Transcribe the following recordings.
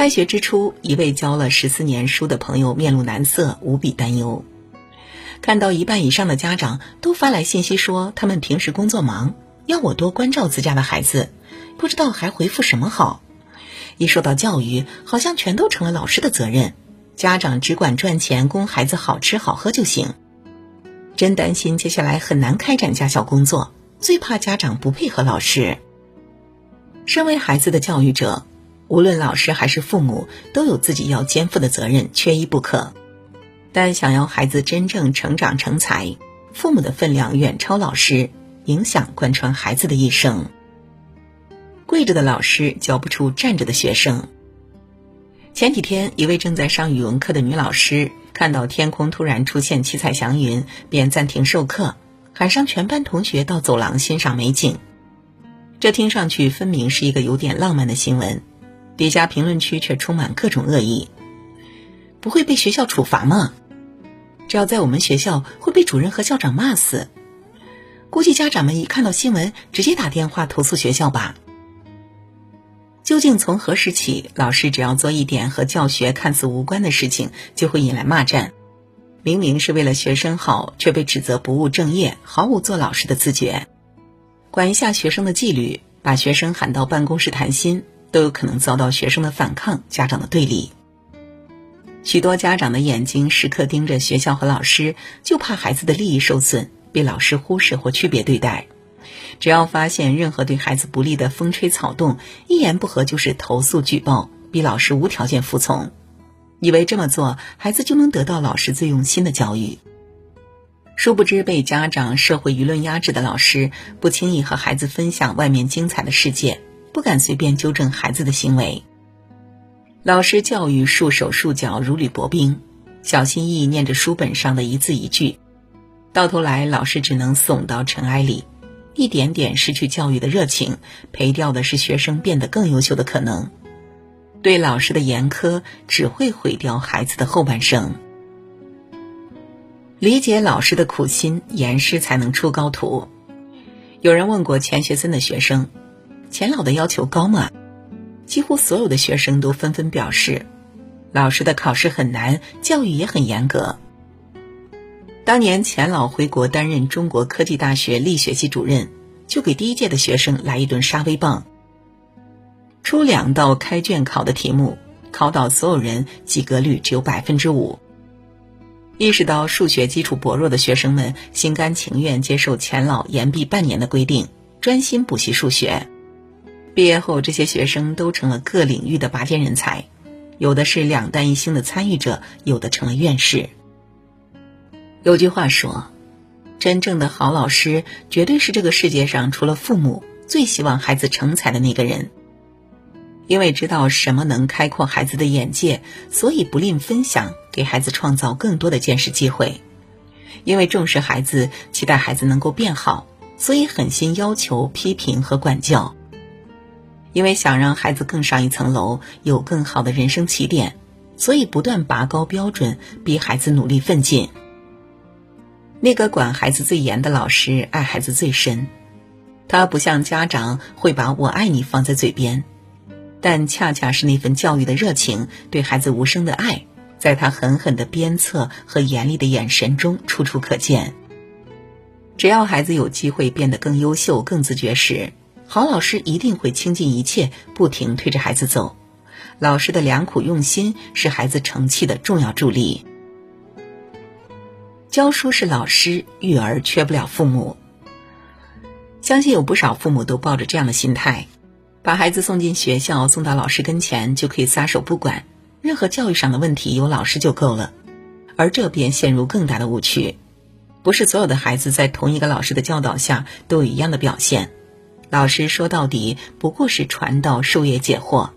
开学之初，一位教了十四年书的朋友面露难色，无比担忧。看到一半以上的家长都发来信息说他们平时工作忙，要我多关照自家的孩子，不知道还回复什么好。一说到教育，好像全都成了老师的责任，家长只管赚钱供孩子好吃好喝就行。真担心接下来很难开展家校工作，最怕家长不配合老师。身为孩子的教育者，无论老师还是父母，都有自己要肩负的责任，缺一不可。但想要孩子真正成长成才，父母的分量远超老师，影响贯穿孩子的一生。跪着的老师教不出站着的学生。前几天，一位正在上语文课的女老师看到天空突然出现七彩祥云，便暂停授课，喊上全班同学到走廊欣赏美景。这听上去分明是一个有点浪漫的新闻，底下评论区却充满各种恶意。不会被学校处罚吗？这要在我们学校会被主任和校长骂死。估计家长们一看到新闻，直接打电话投诉学校吧。究竟从何时起，老师只要做一点和教学看似无关的事情，就会引来骂战？明明是为了学生好，却被指责不务正业，毫无做老师的自觉。管一下学生的纪律，把学生喊到办公室谈心，都有可能遭到学生的反抗，家长的对立。许多家长的眼睛时刻盯着学校和老师，就怕孩子的利益受损，被老师忽视或区别对待。只要发现任何对孩子不利的风吹草动，一言不合就是投诉举报，逼老师无条件服从，以为这么做孩子就能得到老师最用心的教育。殊不知被家长、社会舆论压制的老师，不轻易和孩子分享外面精彩的世界，不敢随便纠正孩子的行为。老师教育束手束脚，如履薄冰，小心翼翼念着书本上的一字一句，到头来老师只能送到尘埃里。一点点失去教育的热情，赔掉的是学生变得更优秀的可能。对老师的严苛只会毁掉孩子的后半生。理解老师的苦心，严师才能出高徒。有人问过钱学森的学生：“钱老的要求高吗？”几乎所有的学生都纷纷表示：“老师的考试很难，教育也很严格。”当年钱老回国担任中国科技大学力学系主任，就给第一届的学生来一顿杀威棒。出两道开卷考的题目，考倒所有人，及格率只有百分之五。意识到数学基础薄弱的学生们心甘情愿接受钱老延毕半年的规定，专心补习数学。毕业后，这些学生都成了各领域的拔尖人才，有的是两弹一星的参与者，有的成了院士。有句话说：“真正的好老师，绝对是这个世界上除了父母最希望孩子成才的那个人。因为知道什么能开阔孩子的眼界，所以不吝分享，给孩子创造更多的见识机会。因为重视孩子，期待孩子能够变好，所以狠心要求、批评和管教。因为想让孩子更上一层楼，有更好的人生起点，所以不断拔高标准，逼孩子努力奋进。”那个管孩子最严的老师，爱孩子最深。他不像家长会把我爱你放在嘴边，但恰恰是那份教育的热情，对孩子无声的爱，在他狠狠的鞭策和严厉的眼神中处处可见。只要孩子有机会变得更优秀、更自觉时，好老师一定会倾尽一切，不停推着孩子走。老师的良苦用心是孩子成器的重要助力。教书是老师，育儿缺不了父母。相信有不少父母都抱着这样的心态，把孩子送进学校，送到老师跟前就可以撒手不管，任何教育上的问题有老师就够了。而这便陷入更大的误区。不是所有的孩子在同一个老师的教导下都有一样的表现。老师说到底不过是传道授业解惑，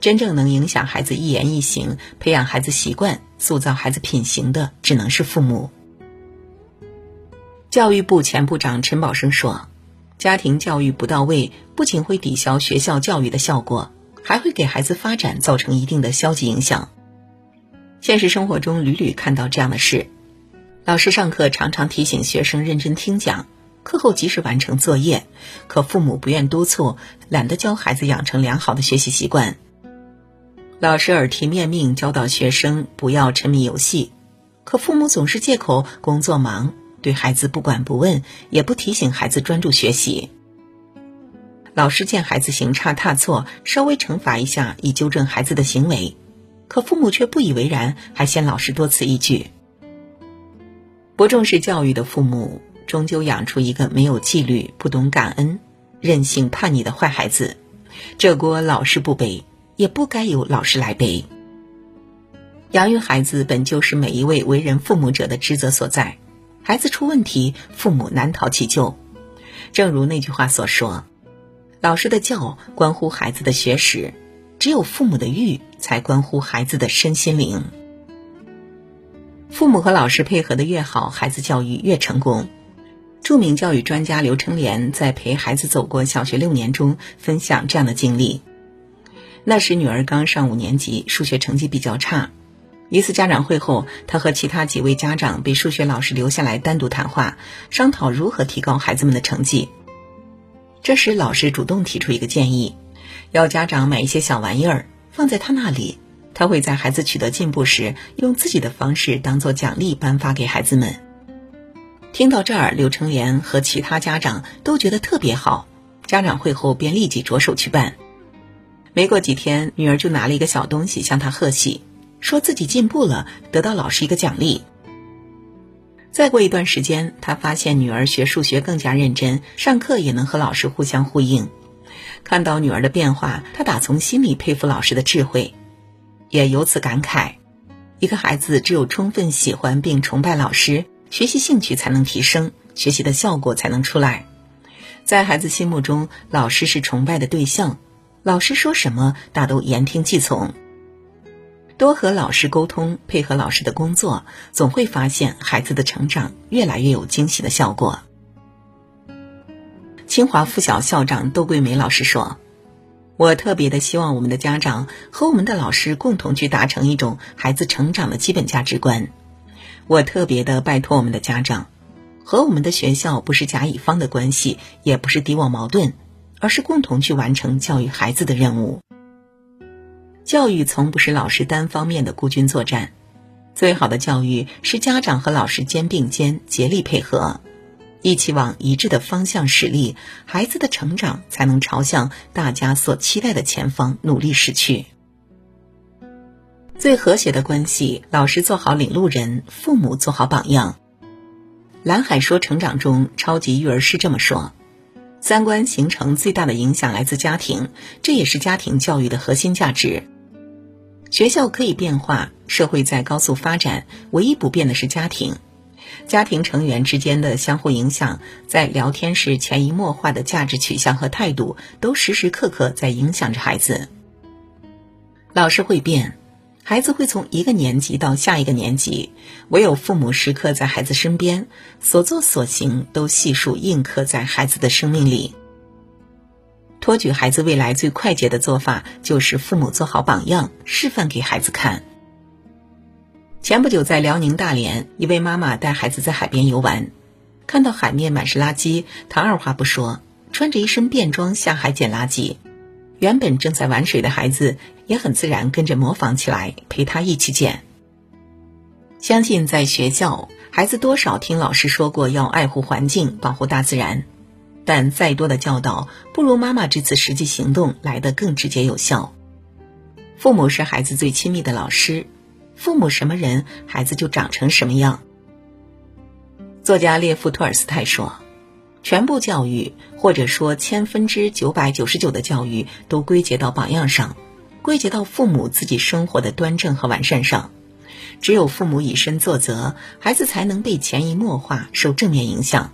真正能影响孩子一言一行、培养孩子习惯、塑造孩子品行的，只能是父母。教育部前部长陈宝生说：“家庭教育不到位，不仅会抵消学校教育的效果，还会给孩子发展造成一定的消极影响。现实生活中屡屡看到这样的事：老师上课常常提醒学生认真听讲，课后及时完成作业，可父母不愿督促，懒得教孩子养成良好的学习习惯。老师耳提面命教导学生不要沉迷游戏，可父母总是借口工作忙，对孩子不管不问，也不提醒孩子专注学习。老师见孩子行差踏错，稍微惩罚一下以纠正孩子的行为，可父母却不以为然，还嫌老师多此一举。不重视教育的父母，终究养出一个没有纪律、不懂感恩、任性叛逆的坏孩子，这锅老师不背。也不该由老师来背。养育孩子本就是每一位为人父母者的职责所在，孩子出问题，父母难逃其咎。正如那句话所说：“老师的教关乎孩子的学识，只有父母的育才关乎孩子的身心灵。”父母和老师配合的越好，孩子教育越成功。著名教育专家刘成莲在陪孩子走过小学六年中分享这样的经历。那时女儿刚上五年级，数学成绩比较差。一次家长会后，他和其他几位家长被数学老师留下来单独谈话，商讨如何提高孩子们的成绩。这时，老师主动提出一个建议，要家长买一些小玩意儿放在他那里，他会在孩子取得进步时，用自己的方式当做奖励颁发给孩子们。听到这儿，刘成莲和其他家长都觉得特别好。家长会后便立即着手去办。没过几天，女儿就拿了一个小东西向他贺喜，说自己进步了，得到老师一个奖励。再过一段时间，他发现女儿学数学更加认真，上课也能和老师互相呼应。看到女儿的变化，他打从心里佩服老师的智慧，也由此感慨：一个孩子只有充分喜欢并崇拜老师，学习兴趣才能提升，学习的效果才能出来。在孩子心目中，老师是崇拜的对象。老师说什么，大都言听计从。多和老师沟通，配合老师的工作，总会发现孩子的成长越来越有惊喜的效果。清华附小校长窦桂梅老师说：“我特别的希望我们的家长和我们的老师共同去达成一种孩子成长的基本价值观。我特别的拜托我们的家长，和我们的学校不是甲乙方的关系，也不是敌我矛盾。”而是共同去完成教育孩子的任务。教育从不是老师单方面的孤军作战，最好的教育是家长和老师肩并肩、竭力配合，一起往一致的方向使力，孩子的成长才能朝向大家所期待的前方努力驶去。最和谐的关系，老师做好领路人，父母做好榜样。蓝海说成长中，超级育儿师这么说。三观形成最大的影响来自家庭，这也是家庭教育的核心价值。学校可以变化，社会在高速发展，唯一不变的是家庭。家庭成员之间的相互影响，在聊天时潜移默化的价值取向和态度，都时时刻刻在影响着孩子。老师会变。孩子会从一个年级到下一个年级，唯有父母时刻在孩子身边，所作所行都细数印刻在孩子的生命里。托举孩子未来最快捷的做法，就是父母做好榜样，示范给孩子看。前不久在辽宁大连，一位妈妈带孩子在海边游玩，看到海面满是垃圾，她二话不说，穿着一身便装下海捡垃圾。原本正在玩水的孩子也很自然跟着模仿起来，陪他一起捡。相信在学校，孩子多少听老师说过要爱护环境、保护大自然，但再多的教导，不如妈妈这次实际行动来得更直接有效。父母是孩子最亲密的老师，父母什么人，孩子就长成什么样。作家列夫·托尔斯泰说。全部教育，或者说千分之九百九十九的教育，都归结到榜样上，归结到父母自己生活的端正和完善上。只有父母以身作则，孩子才能被潜移默化受正面影响。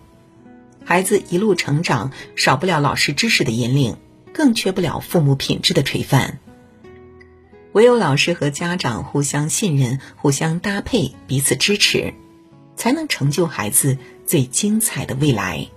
孩子一路成长，少不了老师知识的引领，更缺不了父母品质的垂范。唯有老师和家长互相信任、互相搭配、彼此支持，才能成就孩子最精彩的未来。